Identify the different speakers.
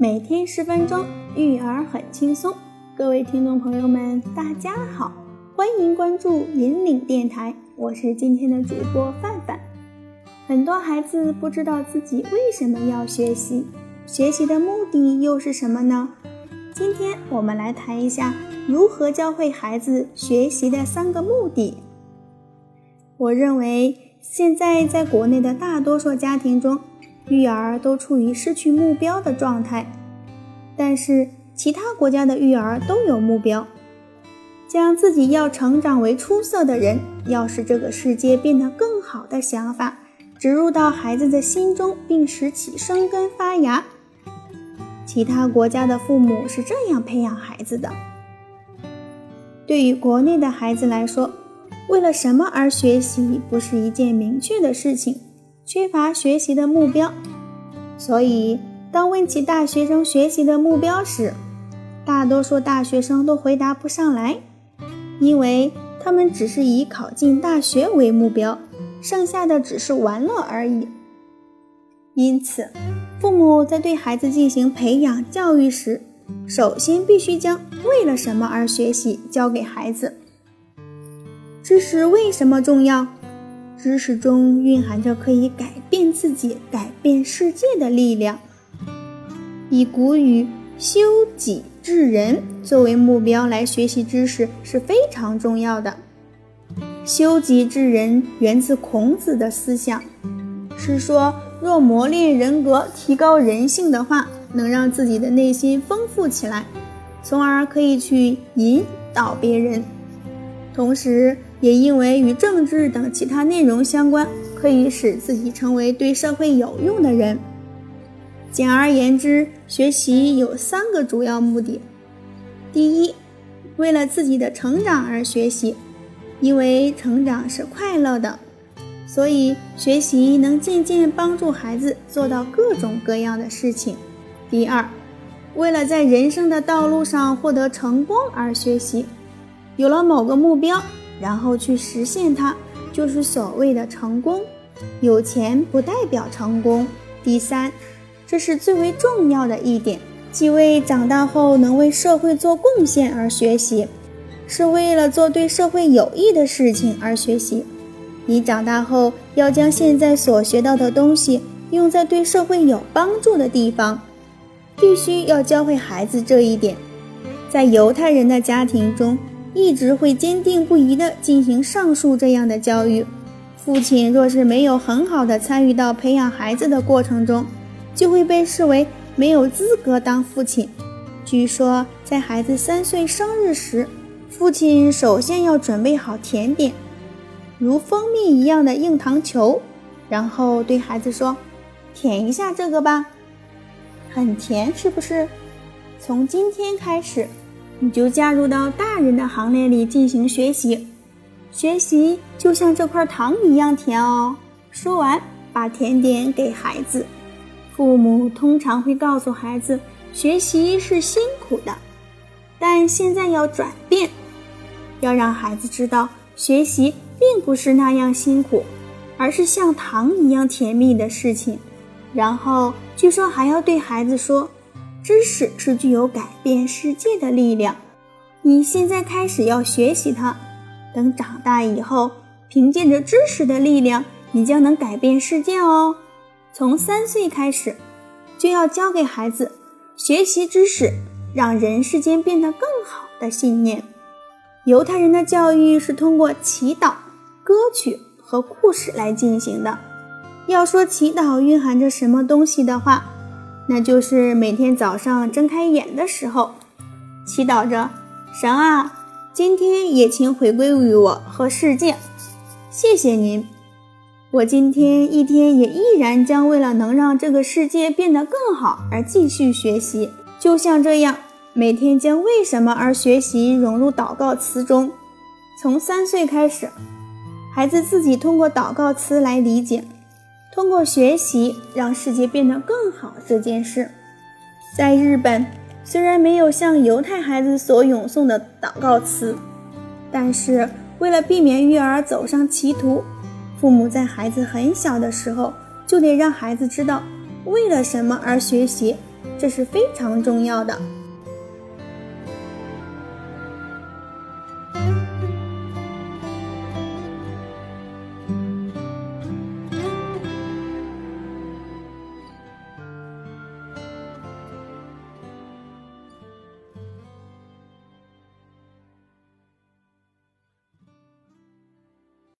Speaker 1: 每天十分钟，育儿很轻松。各位听众朋友们，大家好，欢迎关注引领电台，我是今天的主播范范。很多孩子不知道自己为什么要学习，学习的目的又是什么呢？今天我们来谈一下如何教会孩子学习的三个目的。我认为，现在在国内的大多数家庭中，育儿都处于失去目标的状态，但是其他国家的育儿都有目标，将自己要成长为出色的人，要使这个世界变得更好的想法植入到孩子的心中，并使其生根发芽。其他国家的父母是这样培养孩子的。对于国内的孩子来说，为了什么而学习，不是一件明确的事情。缺乏学习的目标，所以当问起大学生学习的目标时，大多数大学生都回答不上来，因为他们只是以考进大学为目标，剩下的只是玩乐而已。因此，父母在对孩子进行培养教育时，首先必须将为了什么而学习教给孩子。知识为什么重要？知识中蕴含着可以改变自己、改变世界的力量。以古语“修己治人”作为目标来学习知识是非常重要的。修己治人源自孔子的思想，是说若磨练人格、提高人性的话，能让自己的内心丰富起来，从而可以去引导别人。同时，也因为与政治等其他内容相关，可以使自己成为对社会有用的人。简而言之，学习有三个主要目的：第一，为了自己的成长而学习，因为成长是快乐的，所以学习能渐渐帮助孩子做到各种各样的事情；第二，为了在人生的道路上获得成功而学习，有了某个目标。然后去实现它，就是所谓的成功。有钱不代表成功。第三，这是最为重要的一点，即为长大后能为社会做贡献而学习，是为了做对社会有益的事情而学习。你长大后要将现在所学到的东西用在对社会有帮助的地方，必须要教会孩子这一点。在犹太人的家庭中。一直会坚定不移地进行上述这样的教育。父亲若是没有很好的参与到培养孩子的过程中，就会被视为没有资格当父亲。据说，在孩子三岁生日时，父亲首先要准备好甜点，如蜂蜜一样的硬糖球，然后对孩子说：“舔一下这个吧，很甜，是不是？从今天开始。”你就加入到大人的行列里进行学习，学习就像这块糖一样甜哦。说完，把甜点给孩子。父母通常会告诉孩子，学习是辛苦的，但现在要转变，要让孩子知道，学习并不是那样辛苦，而是像糖一样甜蜜的事情。然后，据说还要对孩子说。知识是具有改变世界的力量，你现在开始要学习它，等长大以后，凭借着知识的力量，你将能改变世界哦。从三岁开始，就要教给孩子学习知识，让人世间变得更好的信念。犹太人的教育是通过祈祷、歌曲和故事来进行的。要说祈祷蕴含着什么东西的话，那就是每天早上睁开眼的时候，祈祷着神啊，今天也请回归于我和世界，谢谢您。我今天一天也依然将为了能让这个世界变得更好而继续学习，就像这样，每天将为什么而学习融入祷告词中。从三岁开始，孩子自己通过祷告词来理解。通过学习让世界变得更好这件事，在日本虽然没有像犹太孩子所咏诵的祷告词，但是为了避免育儿走上歧途，父母在孩子很小的时候就得让孩子知道为了什么而学习，这是非常重要的。